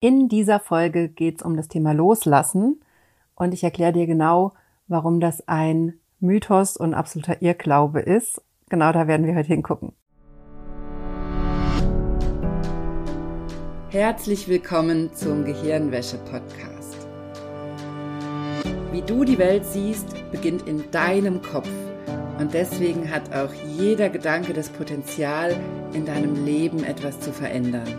In dieser Folge geht es um das Thema Loslassen und ich erkläre dir genau, warum das ein Mythos und absoluter Irrglaube ist. Genau da werden wir heute hingucken. Herzlich willkommen zum Gehirnwäsche-Podcast. Wie du die Welt siehst, beginnt in deinem Kopf. Und deswegen hat auch jeder Gedanke das Potenzial, in deinem Leben etwas zu verändern.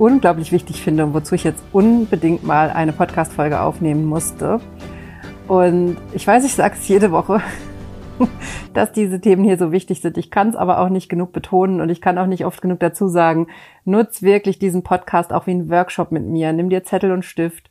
unglaublich wichtig finde und wozu ich jetzt unbedingt mal eine Podcast-Folge aufnehmen musste. Und ich weiß, ich sage es jede Woche, dass diese Themen hier so wichtig sind. Ich kann es aber auch nicht genug betonen und ich kann auch nicht oft genug dazu sagen, nutz wirklich diesen Podcast auch wie ein Workshop mit mir. Nimm dir Zettel und Stift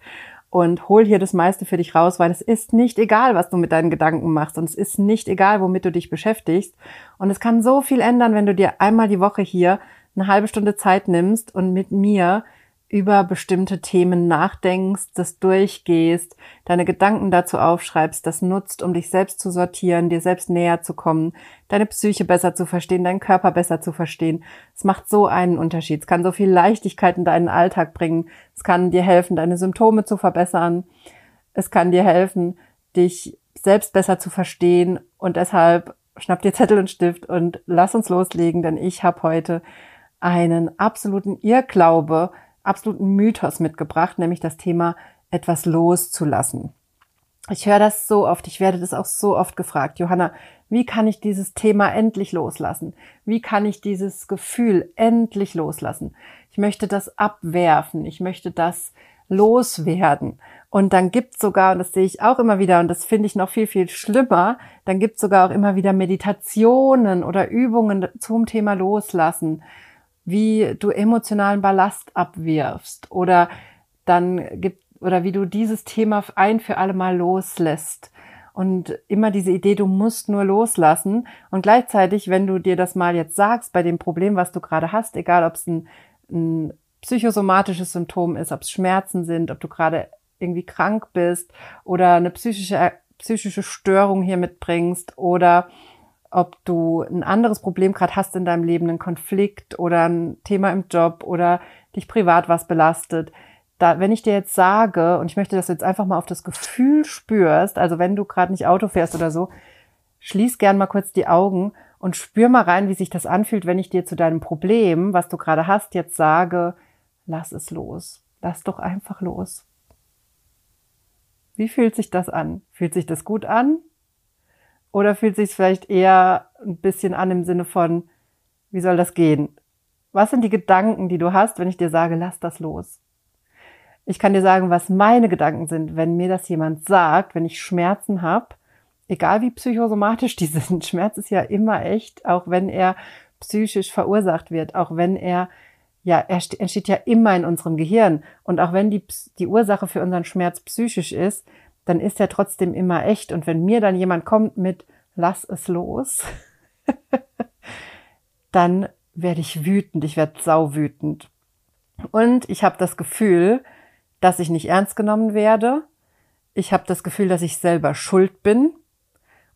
und hol hier das meiste für dich raus, weil es ist nicht egal, was du mit deinen Gedanken machst und es ist nicht egal, womit du dich beschäftigst. Und es kann so viel ändern, wenn du dir einmal die Woche hier eine halbe Stunde Zeit nimmst und mit mir über bestimmte Themen nachdenkst, das durchgehst, deine Gedanken dazu aufschreibst, das nutzt, um dich selbst zu sortieren, dir selbst näher zu kommen, deine Psyche besser zu verstehen, deinen Körper besser zu verstehen. Es macht so einen Unterschied. Es kann so viel Leichtigkeit in deinen Alltag bringen. Es kann dir helfen, deine Symptome zu verbessern. Es kann dir helfen, dich selbst besser zu verstehen. Und deshalb schnapp dir Zettel und Stift und lass uns loslegen, denn ich habe heute einen absoluten Irrglaube, absoluten Mythos mitgebracht, nämlich das Thema etwas loszulassen. Ich höre das so oft, ich werde das auch so oft gefragt, Johanna, wie kann ich dieses Thema endlich loslassen? Wie kann ich dieses Gefühl endlich loslassen? Ich möchte das abwerfen, ich möchte das loswerden. Und dann gibt sogar, und das sehe ich auch immer wieder, und das finde ich noch viel, viel schlimmer, dann gibt sogar auch immer wieder Meditationen oder Übungen zum Thema Loslassen wie du emotionalen Ballast abwirfst oder dann gibt oder wie du dieses Thema ein für alle Mal loslässt. Und immer diese Idee, du musst nur loslassen. Und gleichzeitig, wenn du dir das mal jetzt sagst, bei dem Problem, was du gerade hast, egal ob es ein, ein psychosomatisches Symptom ist, ob es Schmerzen sind, ob du gerade irgendwie krank bist oder eine psychische, psychische Störung hier mitbringst oder ob du ein anderes Problem gerade hast in deinem Leben, einen Konflikt oder ein Thema im Job oder dich privat was belastet. Da, wenn ich dir jetzt sage, und ich möchte, dass du jetzt einfach mal auf das Gefühl spürst, also wenn du gerade nicht Auto fährst oder so, schließ gern mal kurz die Augen und spür mal rein, wie sich das anfühlt, wenn ich dir zu deinem Problem, was du gerade hast, jetzt sage, lass es los. Lass doch einfach los. Wie fühlt sich das an? Fühlt sich das gut an? Oder fühlt sich vielleicht eher ein bisschen an im Sinne von, wie soll das gehen? Was sind die Gedanken, die du hast, wenn ich dir sage, lass das los? Ich kann dir sagen, was meine Gedanken sind, wenn mir das jemand sagt, wenn ich Schmerzen habe, egal wie psychosomatisch die sind. Schmerz ist ja immer echt, auch wenn er psychisch verursacht wird, auch wenn er ja, er entsteht ja immer in unserem Gehirn. Und auch wenn die, die Ursache für unseren Schmerz psychisch ist, dann ist er trotzdem immer echt. Und wenn mir dann jemand kommt mit, lass es los, dann werde ich wütend, ich werde sauwütend. Und ich habe das Gefühl, dass ich nicht ernst genommen werde. Ich habe das Gefühl, dass ich selber schuld bin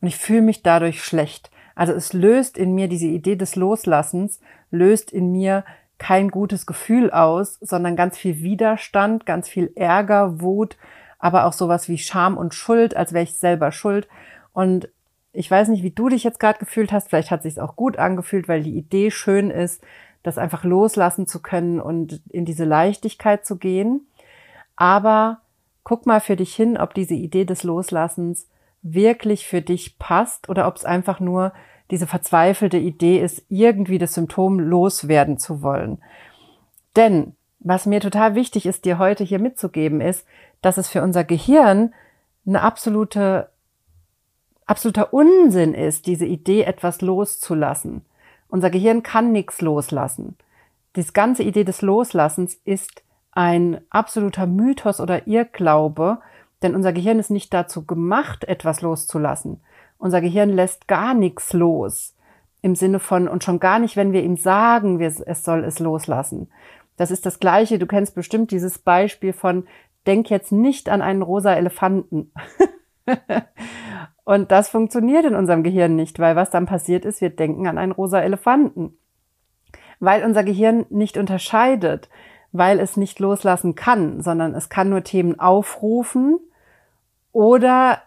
und ich fühle mich dadurch schlecht. Also es löst in mir diese Idee des Loslassens, löst in mir kein gutes Gefühl aus, sondern ganz viel Widerstand, ganz viel Ärger, Wut, aber auch sowas wie Scham und Schuld, als wäre ich selber schuld. Und ich weiß nicht, wie du dich jetzt gerade gefühlt hast. Vielleicht hat sich auch gut angefühlt, weil die Idee schön ist, das einfach loslassen zu können und in diese Leichtigkeit zu gehen. Aber guck mal für dich hin, ob diese Idee des Loslassens wirklich für dich passt oder ob es einfach nur diese verzweifelte Idee ist, irgendwie das Symptom loswerden zu wollen. Denn was mir total wichtig ist, dir heute hier mitzugeben, ist, dass es für unser Gehirn eine absolute, absoluter Unsinn ist, diese Idee, etwas loszulassen. Unser Gehirn kann nichts loslassen. Die ganze Idee des Loslassens ist ein absoluter Mythos oder Irrglaube, denn unser Gehirn ist nicht dazu gemacht, etwas loszulassen. Unser Gehirn lässt gar nichts los im Sinne von, und schon gar nicht, wenn wir ihm sagen, es soll es loslassen. Das ist das Gleiche. Du kennst bestimmt dieses Beispiel von, denk jetzt nicht an einen rosa Elefanten. und das funktioniert in unserem Gehirn nicht, weil was dann passiert ist, wir denken an einen rosa Elefanten. Weil unser Gehirn nicht unterscheidet, weil es nicht loslassen kann, sondern es kann nur Themen aufrufen oder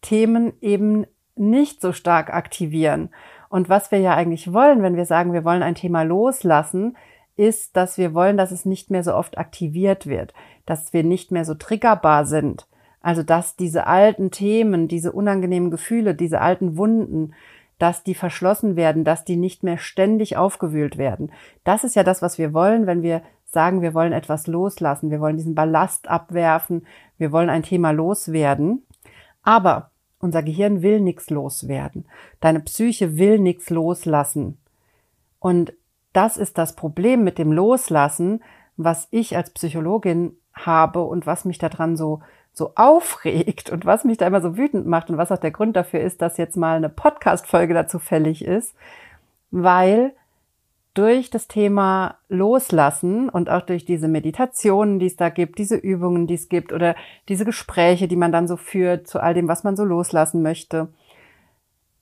Themen eben nicht so stark aktivieren. Und was wir ja eigentlich wollen, wenn wir sagen, wir wollen ein Thema loslassen, ist, dass wir wollen, dass es nicht mehr so oft aktiviert wird, dass wir nicht mehr so triggerbar sind. Also, dass diese alten Themen, diese unangenehmen Gefühle, diese alten Wunden, dass die verschlossen werden, dass die nicht mehr ständig aufgewühlt werden. Das ist ja das, was wir wollen, wenn wir sagen, wir wollen etwas loslassen, wir wollen diesen Ballast abwerfen, wir wollen ein Thema loswerden. Aber unser Gehirn will nichts loswerden. Deine Psyche will nichts loslassen. Und das ist das Problem mit dem Loslassen, was ich als Psychologin habe und was mich daran so so aufregt und was mich da immer so wütend macht und was auch der Grund dafür ist, dass jetzt mal eine Podcast-Folge dazu fällig ist, weil durch das Thema Loslassen und auch durch diese Meditationen, die es da gibt, diese Übungen, die es gibt oder diese Gespräche, die man dann so führt zu all dem, was man so loslassen möchte,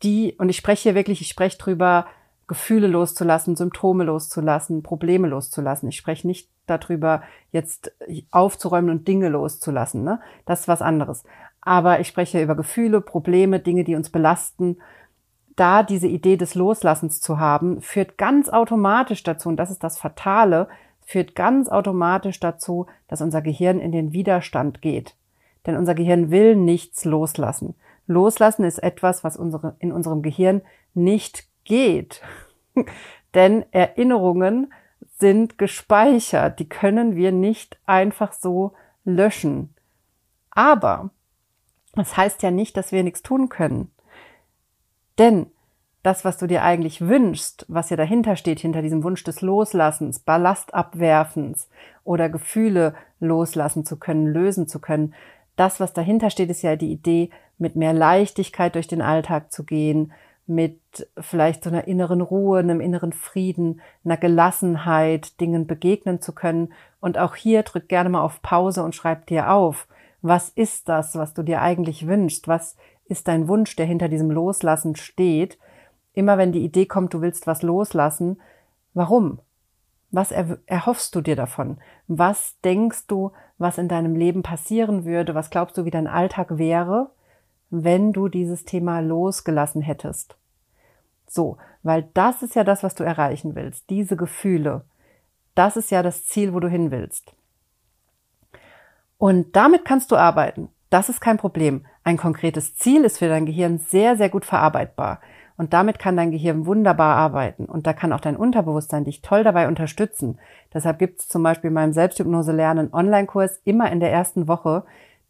die, und ich spreche hier wirklich, ich spreche drüber, Gefühle loszulassen, Symptome loszulassen, Probleme loszulassen. Ich spreche nicht darüber, jetzt aufzuräumen und Dinge loszulassen. Ne? Das ist was anderes. Aber ich spreche über Gefühle, Probleme, Dinge, die uns belasten. Da diese Idee des Loslassens zu haben, führt ganz automatisch dazu, und das ist das Fatale, führt ganz automatisch dazu, dass unser Gehirn in den Widerstand geht. Denn unser Gehirn will nichts loslassen. Loslassen ist etwas, was unsere, in unserem Gehirn nicht geht. Denn Erinnerungen sind gespeichert, die können wir nicht einfach so löschen. Aber das heißt ja nicht, dass wir nichts tun können. Denn das, was du dir eigentlich wünschst, was ja dahinter steht, hinter diesem Wunsch des Loslassens, Ballastabwerfens oder Gefühle loslassen zu können, lösen zu können, das, was dahinter steht, ist ja die Idee, mit mehr Leichtigkeit durch den Alltag zu gehen, mit vielleicht so einer inneren Ruhe, einem inneren Frieden, einer Gelassenheit, Dingen begegnen zu können. Und auch hier drück gerne mal auf Pause und schreib dir auf, was ist das, was du dir eigentlich wünschst? Was ist dein Wunsch, der hinter diesem Loslassen steht? Immer wenn die Idee kommt, du willst was loslassen, warum? Was erhoffst du dir davon? Was denkst du, was in deinem Leben passieren würde? Was glaubst du, wie dein Alltag wäre? Wenn du dieses Thema losgelassen hättest. So, weil das ist ja das, was du erreichen willst, diese Gefühle. Das ist ja das Ziel, wo du hin willst. Und damit kannst du arbeiten. Das ist kein Problem. Ein konkretes Ziel ist für dein Gehirn sehr, sehr gut verarbeitbar. Und damit kann dein Gehirn wunderbar arbeiten. Und da kann auch dein Unterbewusstsein dich toll dabei unterstützen. Deshalb gibt es zum Beispiel in meinem Selbsthypnose lernen Online-Kurs immer in der ersten Woche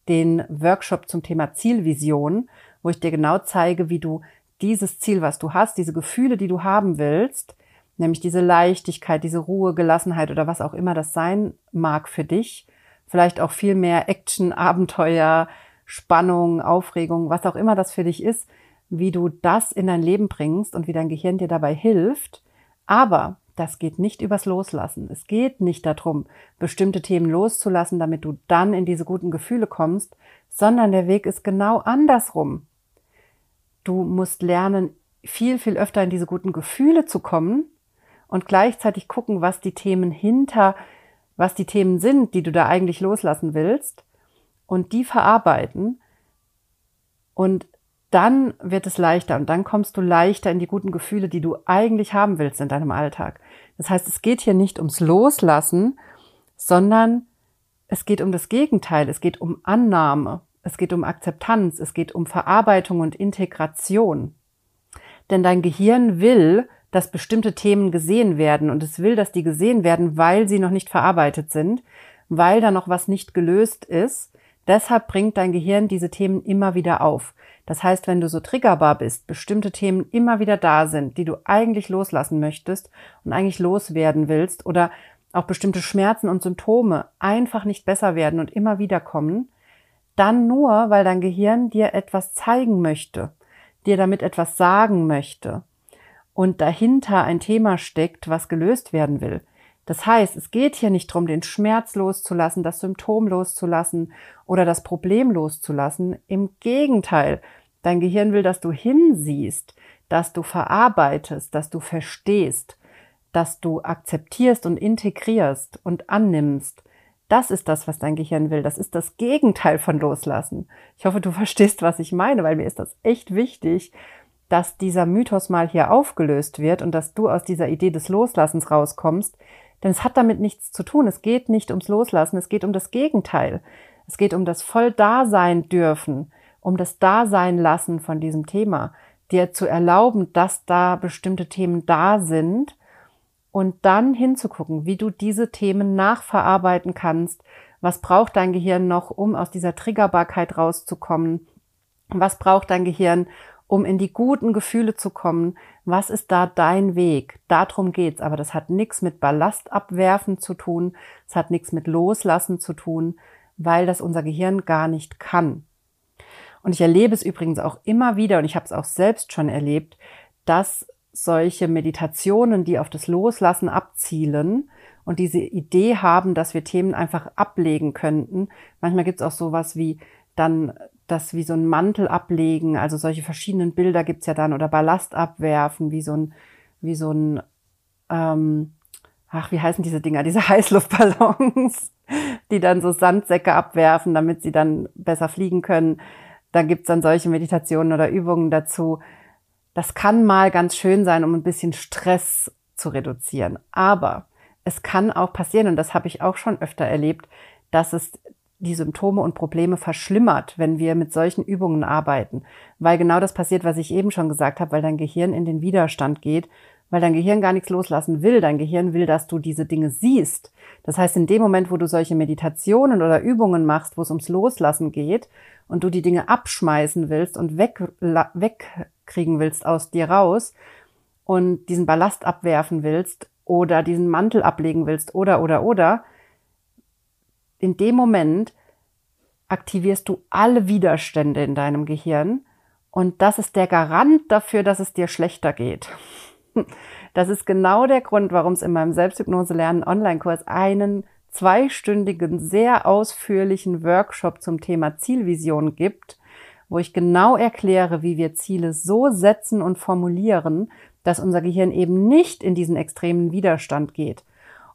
den Workshop zum Thema Zielvision, wo ich dir genau zeige, wie du dieses Ziel, was du hast, diese Gefühle, die du haben willst, nämlich diese Leichtigkeit, diese Ruhe, Gelassenheit oder was auch immer das sein mag für dich, vielleicht auch viel mehr Action, Abenteuer, Spannung, Aufregung, was auch immer das für dich ist, wie du das in dein Leben bringst und wie dein Gehirn dir dabei hilft. Aber das geht nicht übers Loslassen. Es geht nicht darum, bestimmte Themen loszulassen, damit du dann in diese guten Gefühle kommst, sondern der Weg ist genau andersrum. Du musst lernen, viel, viel öfter in diese guten Gefühle zu kommen und gleichzeitig gucken, was die Themen hinter, was die Themen sind, die du da eigentlich loslassen willst und die verarbeiten und dann wird es leichter und dann kommst du leichter in die guten Gefühle, die du eigentlich haben willst in deinem Alltag. Das heißt, es geht hier nicht ums Loslassen, sondern es geht um das Gegenteil. Es geht um Annahme. Es geht um Akzeptanz. Es geht um Verarbeitung und Integration. Denn dein Gehirn will, dass bestimmte Themen gesehen werden und es will, dass die gesehen werden, weil sie noch nicht verarbeitet sind, weil da noch was nicht gelöst ist. Deshalb bringt dein Gehirn diese Themen immer wieder auf. Das heißt, wenn du so triggerbar bist, bestimmte Themen immer wieder da sind, die du eigentlich loslassen möchtest und eigentlich loswerden willst oder auch bestimmte Schmerzen und Symptome einfach nicht besser werden und immer wieder kommen, dann nur, weil dein Gehirn dir etwas zeigen möchte, dir damit etwas sagen möchte und dahinter ein Thema steckt, was gelöst werden will. Das heißt, es geht hier nicht darum, den Schmerz loszulassen, das Symptom loszulassen oder das Problem loszulassen. Im Gegenteil, dein Gehirn will, dass du hinsiehst, dass du verarbeitest, dass du verstehst, dass du akzeptierst und integrierst und annimmst. Das ist das, was dein Gehirn will. Das ist das Gegenteil von Loslassen. Ich hoffe, du verstehst, was ich meine, weil mir ist das echt wichtig, dass dieser Mythos mal hier aufgelöst wird und dass du aus dieser Idee des Loslassens rauskommst, denn es hat damit nichts zu tun. Es geht nicht ums Loslassen, es geht um das Gegenteil. Es geht um das voll Dasein dürfen, um das Dasein lassen von diesem Thema, dir zu erlauben, dass da bestimmte Themen da sind und dann hinzugucken, wie du diese Themen nachverarbeiten kannst. Was braucht dein Gehirn noch, um aus dieser Triggerbarkeit rauszukommen? Was braucht dein Gehirn, um in die guten Gefühle zu kommen. Was ist da dein Weg? Darum geht's. Aber das hat nichts mit Ballast abwerfen zu tun. Es hat nichts mit Loslassen zu tun, weil das unser Gehirn gar nicht kann. Und ich erlebe es übrigens auch immer wieder, und ich habe es auch selbst schon erlebt, dass solche Meditationen, die auf das Loslassen abzielen und diese Idee haben, dass wir Themen einfach ablegen könnten. Manchmal gibt es auch sowas wie dann das wie so ein Mantel ablegen, also solche verschiedenen Bilder gibt's ja dann oder Ballast abwerfen, wie so ein, wie so ein, ähm, ach, wie heißen diese Dinger, diese Heißluftballons, die dann so Sandsäcke abwerfen, damit sie dann besser fliegen können. Da gibt's dann solche Meditationen oder Übungen dazu. Das kann mal ganz schön sein, um ein bisschen Stress zu reduzieren. Aber es kann auch passieren, und das habe ich auch schon öfter erlebt, dass es die Symptome und Probleme verschlimmert, wenn wir mit solchen Übungen arbeiten. Weil genau das passiert, was ich eben schon gesagt habe, weil dein Gehirn in den Widerstand geht, weil dein Gehirn gar nichts loslassen will. Dein Gehirn will, dass du diese Dinge siehst. Das heißt, in dem Moment, wo du solche Meditationen oder Übungen machst, wo es ums Loslassen geht und du die Dinge abschmeißen willst und weg, wegkriegen willst aus dir raus und diesen Ballast abwerfen willst oder diesen Mantel ablegen willst oder, oder, oder, in dem Moment aktivierst du alle Widerstände in deinem Gehirn und das ist der Garant dafür, dass es dir schlechter geht. Das ist genau der Grund, warum es in meinem Selbsthypnose lernen Online-Kurs einen zweistündigen, sehr ausführlichen Workshop zum Thema Zielvision gibt, wo ich genau erkläre, wie wir Ziele so setzen und formulieren, dass unser Gehirn eben nicht in diesen extremen Widerstand geht.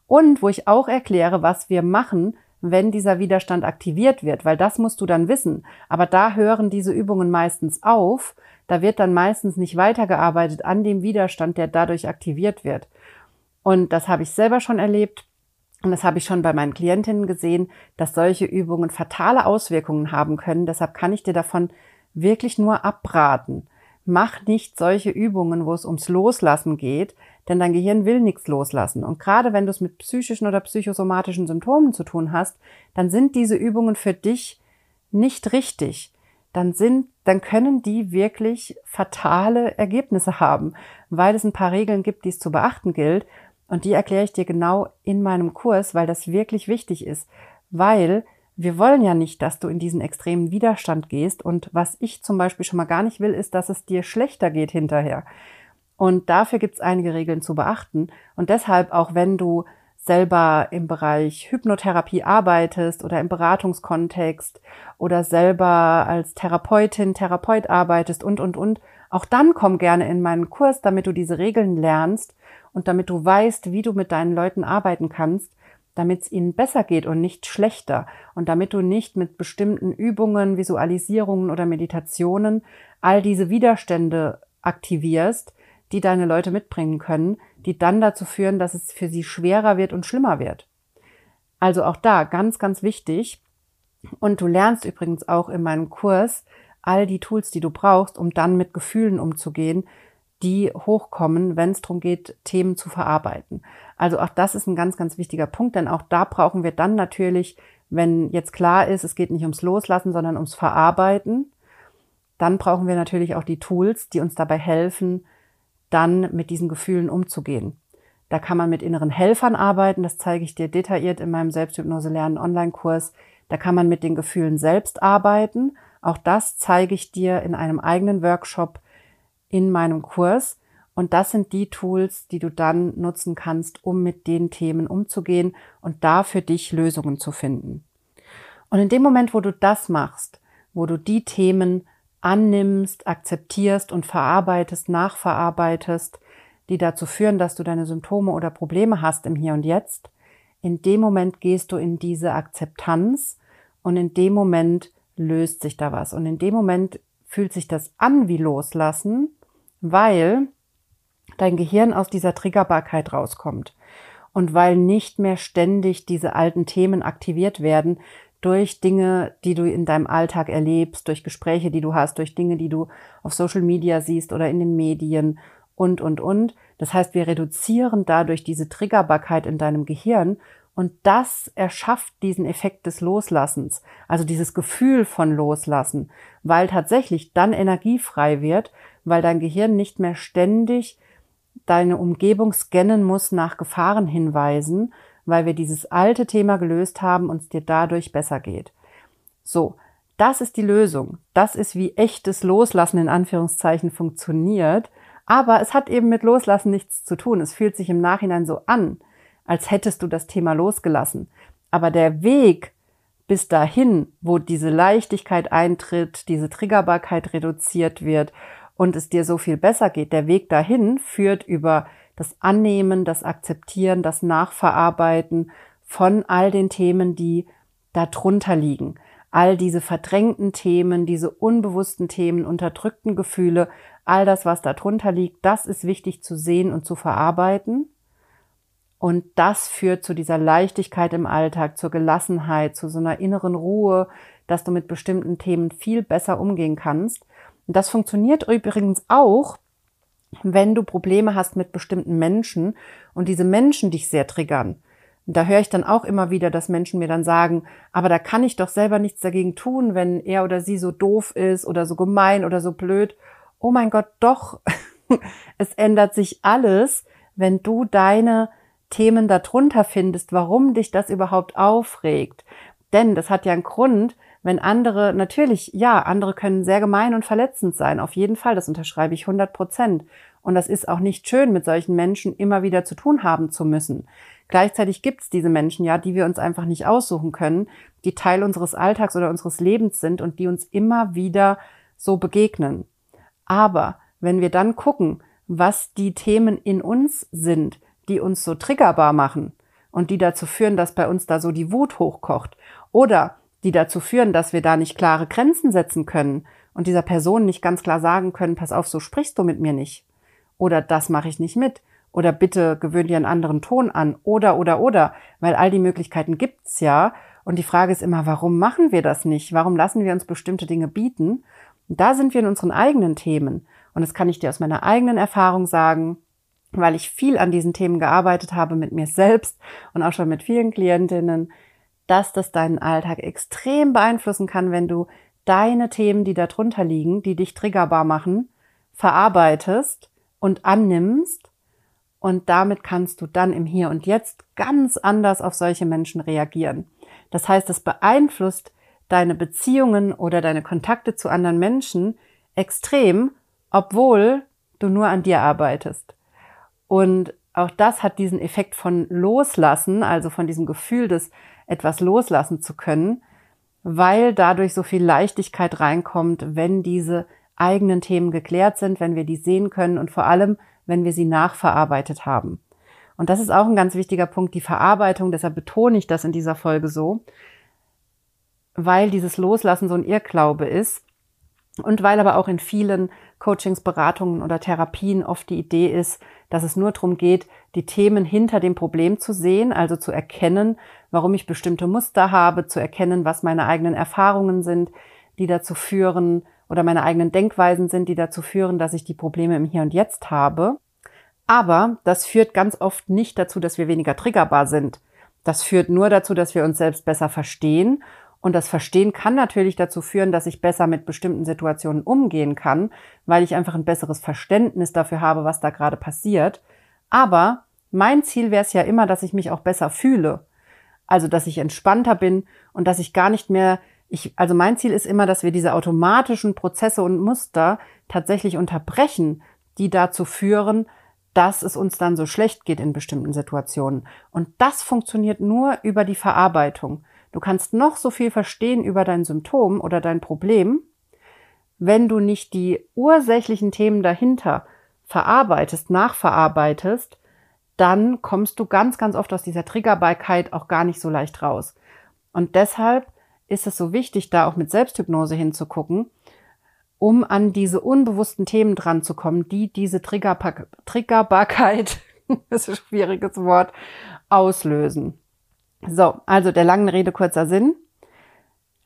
Und wo ich auch erkläre, was wir machen, wenn dieser Widerstand aktiviert wird, weil das musst du dann wissen. Aber da hören diese Übungen meistens auf. Da wird dann meistens nicht weitergearbeitet an dem Widerstand, der dadurch aktiviert wird. Und das habe ich selber schon erlebt. Und das habe ich schon bei meinen Klientinnen gesehen, dass solche Übungen fatale Auswirkungen haben können. Deshalb kann ich dir davon wirklich nur abraten. Mach nicht solche Übungen, wo es ums Loslassen geht, denn dein Gehirn will nichts loslassen. Und gerade wenn du es mit psychischen oder psychosomatischen Symptomen zu tun hast, dann sind diese Übungen für dich nicht richtig. Dann sind, dann können die wirklich fatale Ergebnisse haben, weil es ein paar Regeln gibt, die es zu beachten gilt. Und die erkläre ich dir genau in meinem Kurs, weil das wirklich wichtig ist. Weil wir wollen ja nicht, dass du in diesen extremen Widerstand gehst. Und was ich zum Beispiel schon mal gar nicht will, ist, dass es dir schlechter geht hinterher. Und dafür gibt es einige Regeln zu beachten. Und deshalb, auch wenn du selber im Bereich Hypnotherapie arbeitest oder im Beratungskontext oder selber als Therapeutin, Therapeut arbeitest und, und, und, auch dann komm gerne in meinen Kurs, damit du diese Regeln lernst und damit du weißt, wie du mit deinen Leuten arbeiten kannst, damit es ihnen besser geht und nicht schlechter und damit du nicht mit bestimmten Übungen, Visualisierungen oder Meditationen all diese Widerstände aktivierst, die deine Leute mitbringen können, die dann dazu führen, dass es für sie schwerer wird und schlimmer wird. Also auch da ganz, ganz wichtig. Und du lernst übrigens auch in meinem Kurs all die Tools, die du brauchst, um dann mit Gefühlen umzugehen, die hochkommen, wenn es darum geht, Themen zu verarbeiten. Also auch das ist ein ganz, ganz wichtiger Punkt, denn auch da brauchen wir dann natürlich, wenn jetzt klar ist, es geht nicht ums Loslassen, sondern ums Verarbeiten, dann brauchen wir natürlich auch die Tools, die uns dabei helfen, dann mit diesen Gefühlen umzugehen. Da kann man mit inneren Helfern arbeiten. Das zeige ich dir detailliert in meinem Selbsthypnose lernen Online-Kurs. Da kann man mit den Gefühlen selbst arbeiten. Auch das zeige ich dir in einem eigenen Workshop in meinem Kurs. Und das sind die Tools, die du dann nutzen kannst, um mit den Themen umzugehen und da für dich Lösungen zu finden. Und in dem Moment, wo du das machst, wo du die Themen annimmst, akzeptierst und verarbeitest, nachverarbeitest, die dazu führen, dass du deine Symptome oder Probleme hast im Hier und Jetzt, in dem Moment gehst du in diese Akzeptanz und in dem Moment löst sich da was. Und in dem Moment fühlt sich das an wie Loslassen, weil dein Gehirn aus dieser Triggerbarkeit rauskommt und weil nicht mehr ständig diese alten Themen aktiviert werden durch Dinge, die du in deinem Alltag erlebst, durch Gespräche, die du hast, durch Dinge, die du auf Social Media siehst oder in den Medien und, und, und. Das heißt, wir reduzieren dadurch diese Triggerbarkeit in deinem Gehirn und das erschafft diesen Effekt des Loslassens, also dieses Gefühl von Loslassen, weil tatsächlich dann Energie frei wird, weil dein Gehirn nicht mehr ständig deine Umgebung scannen muss nach Gefahrenhinweisen, weil wir dieses alte Thema gelöst haben und es dir dadurch besser geht. So, das ist die Lösung. Das ist, wie echtes Loslassen in Anführungszeichen funktioniert. Aber es hat eben mit Loslassen nichts zu tun. Es fühlt sich im Nachhinein so an, als hättest du das Thema losgelassen. Aber der Weg bis dahin, wo diese Leichtigkeit eintritt, diese Triggerbarkeit reduziert wird und es dir so viel besser geht, der Weg dahin führt über das Annehmen, das Akzeptieren, das Nachverarbeiten von all den Themen, die darunter liegen. All diese verdrängten Themen, diese unbewussten Themen, unterdrückten Gefühle, all das, was darunter liegt, das ist wichtig zu sehen und zu verarbeiten. Und das führt zu dieser Leichtigkeit im Alltag, zur Gelassenheit, zu so einer inneren Ruhe, dass du mit bestimmten Themen viel besser umgehen kannst. Und das funktioniert übrigens auch, wenn du Probleme hast mit bestimmten Menschen und diese Menschen dich sehr triggern. Da höre ich dann auch immer wieder, dass Menschen mir dann sagen, aber da kann ich doch selber nichts dagegen tun, wenn er oder sie so doof ist oder so gemein oder so blöd. Oh mein Gott, doch. es ändert sich alles, wenn du deine Themen darunter findest, warum dich das überhaupt aufregt. Denn das hat ja einen Grund, wenn andere, natürlich, ja, andere können sehr gemein und verletzend sein. Auf jeden Fall, das unterschreibe ich 100 Prozent. Und das ist auch nicht schön, mit solchen Menschen immer wieder zu tun haben zu müssen. Gleichzeitig gibt es diese Menschen ja, die wir uns einfach nicht aussuchen können, die Teil unseres Alltags oder unseres Lebens sind und die uns immer wieder so begegnen. Aber wenn wir dann gucken, was die Themen in uns sind, die uns so triggerbar machen und die dazu führen, dass bei uns da so die Wut hochkocht oder die dazu führen, dass wir da nicht klare Grenzen setzen können und dieser Person nicht ganz klar sagen können, pass auf, so sprichst du mit mir nicht. Oder das mache ich nicht mit. Oder bitte gewöhn dir einen anderen Ton an. Oder, oder, oder. Weil all die Möglichkeiten gibt's ja. Und die Frage ist immer, warum machen wir das nicht? Warum lassen wir uns bestimmte Dinge bieten? Und da sind wir in unseren eigenen Themen. Und das kann ich dir aus meiner eigenen Erfahrung sagen, weil ich viel an diesen Themen gearbeitet habe mit mir selbst und auch schon mit vielen Klientinnen, dass das deinen Alltag extrem beeinflussen kann, wenn du deine Themen, die darunter liegen, die dich triggerbar machen, verarbeitest und annimmst. Und damit kannst du dann im Hier und Jetzt ganz anders auf solche Menschen reagieren. Das heißt, es beeinflusst deine Beziehungen oder deine Kontakte zu anderen Menschen extrem, obwohl du nur an dir arbeitest. Und auch das hat diesen Effekt von Loslassen, also von diesem Gefühl des etwas loslassen zu können, weil dadurch so viel Leichtigkeit reinkommt, wenn diese eigenen Themen geklärt sind, wenn wir die sehen können und vor allem, wenn wir sie nachverarbeitet haben. Und das ist auch ein ganz wichtiger Punkt, die Verarbeitung. Deshalb betone ich das in dieser Folge so, weil dieses Loslassen so ein Irrglaube ist und weil aber auch in vielen Coachings, Beratungen oder Therapien oft die Idee ist, dass es nur darum geht, die Themen hinter dem Problem zu sehen, also zu erkennen, warum ich bestimmte Muster habe, zu erkennen, was meine eigenen Erfahrungen sind, die dazu führen, oder meine eigenen Denkweisen sind, die dazu führen, dass ich die Probleme im Hier und Jetzt habe. Aber das führt ganz oft nicht dazu, dass wir weniger triggerbar sind. Das führt nur dazu, dass wir uns selbst besser verstehen. Und das Verstehen kann natürlich dazu führen, dass ich besser mit bestimmten Situationen umgehen kann, weil ich einfach ein besseres Verständnis dafür habe, was da gerade passiert. Aber Mein Ziel wäre es ja immer, dass ich mich auch besser fühle. Also, dass ich entspannter bin und dass ich gar nicht mehr, ich, also mein Ziel ist immer, dass wir diese automatischen Prozesse und Muster tatsächlich unterbrechen, die dazu führen, dass es uns dann so schlecht geht in bestimmten Situationen. Und das funktioniert nur über die Verarbeitung. Du kannst noch so viel verstehen über dein Symptom oder dein Problem, wenn du nicht die ursächlichen Themen dahinter verarbeitest, nachverarbeitest, dann kommst du ganz, ganz oft aus dieser Triggerbarkeit auch gar nicht so leicht raus. Und deshalb ist es so wichtig, da auch mit Selbsthypnose hinzugucken, um an diese unbewussten Themen dran zu kommen, die diese Triggerbar Triggerbarkeit, das ist ein schwieriges Wort, auslösen. So, also der langen Rede kurzer Sinn.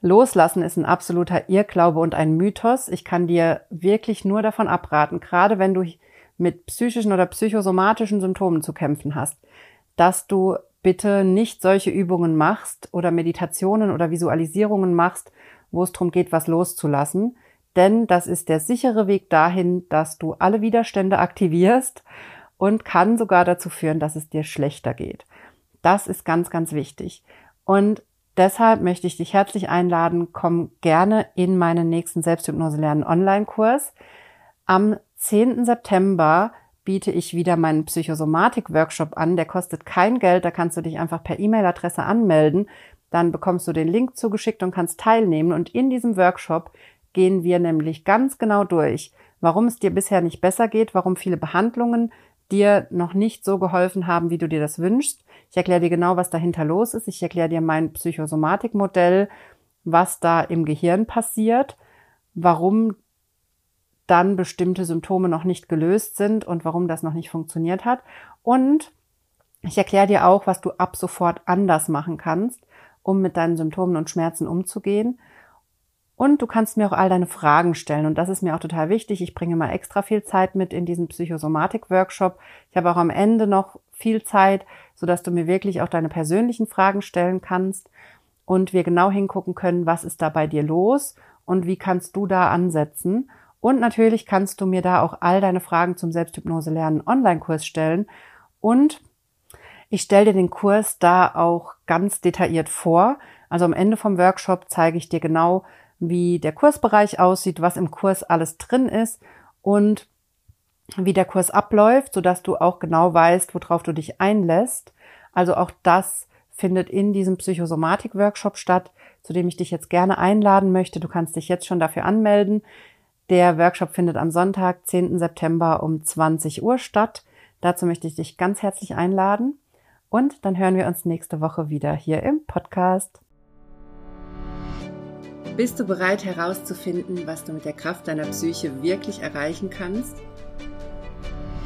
Loslassen ist ein absoluter Irrglaube und ein Mythos. Ich kann dir wirklich nur davon abraten, gerade wenn du mit psychischen oder psychosomatischen Symptomen zu kämpfen hast, dass du bitte nicht solche Übungen machst oder Meditationen oder Visualisierungen machst, wo es darum geht, was loszulassen. Denn das ist der sichere Weg dahin, dass du alle Widerstände aktivierst und kann sogar dazu führen, dass es dir schlechter geht. Das ist ganz, ganz wichtig. Und Deshalb möchte ich dich herzlich einladen, komm gerne in meinen nächsten Selbsthypnose lernen Online-Kurs. Am 10. September biete ich wieder meinen Psychosomatik-Workshop an. Der kostet kein Geld, da kannst du dich einfach per E-Mail-Adresse anmelden. Dann bekommst du den Link zugeschickt und kannst teilnehmen. Und in diesem Workshop gehen wir nämlich ganz genau durch, warum es dir bisher nicht besser geht, warum viele Behandlungen dir noch nicht so geholfen haben, wie du dir das wünschst. Ich erkläre dir genau, was dahinter los ist. Ich erkläre dir mein Psychosomatikmodell, was da im Gehirn passiert, warum dann bestimmte Symptome noch nicht gelöst sind und warum das noch nicht funktioniert hat. Und ich erkläre dir auch, was du ab sofort anders machen kannst, um mit deinen Symptomen und Schmerzen umzugehen und du kannst mir auch all deine Fragen stellen. Und das ist mir auch total wichtig. Ich bringe mal extra viel Zeit mit in diesen Psychosomatik-Workshop. Ich habe auch am Ende noch viel Zeit, sodass du mir wirklich auch deine persönlichen Fragen stellen kannst und wir genau hingucken können, was ist da bei dir los und wie kannst du da ansetzen. Und natürlich kannst du mir da auch all deine Fragen zum Selbsthypnose lernen Online-Kurs stellen. Und ich stelle dir den Kurs da auch ganz detailliert vor. Also am Ende vom Workshop zeige ich dir genau, wie der Kursbereich aussieht, was im Kurs alles drin ist und wie der Kurs abläuft, sodass du auch genau weißt, worauf du dich einlässt. Also auch das findet in diesem Psychosomatik-Workshop statt, zu dem ich dich jetzt gerne einladen möchte. Du kannst dich jetzt schon dafür anmelden. Der Workshop findet am Sonntag, 10. September um 20 Uhr statt. Dazu möchte ich dich ganz herzlich einladen. Und dann hören wir uns nächste Woche wieder hier im Podcast. Bist du bereit herauszufinden, was du mit der Kraft deiner Psyche wirklich erreichen kannst?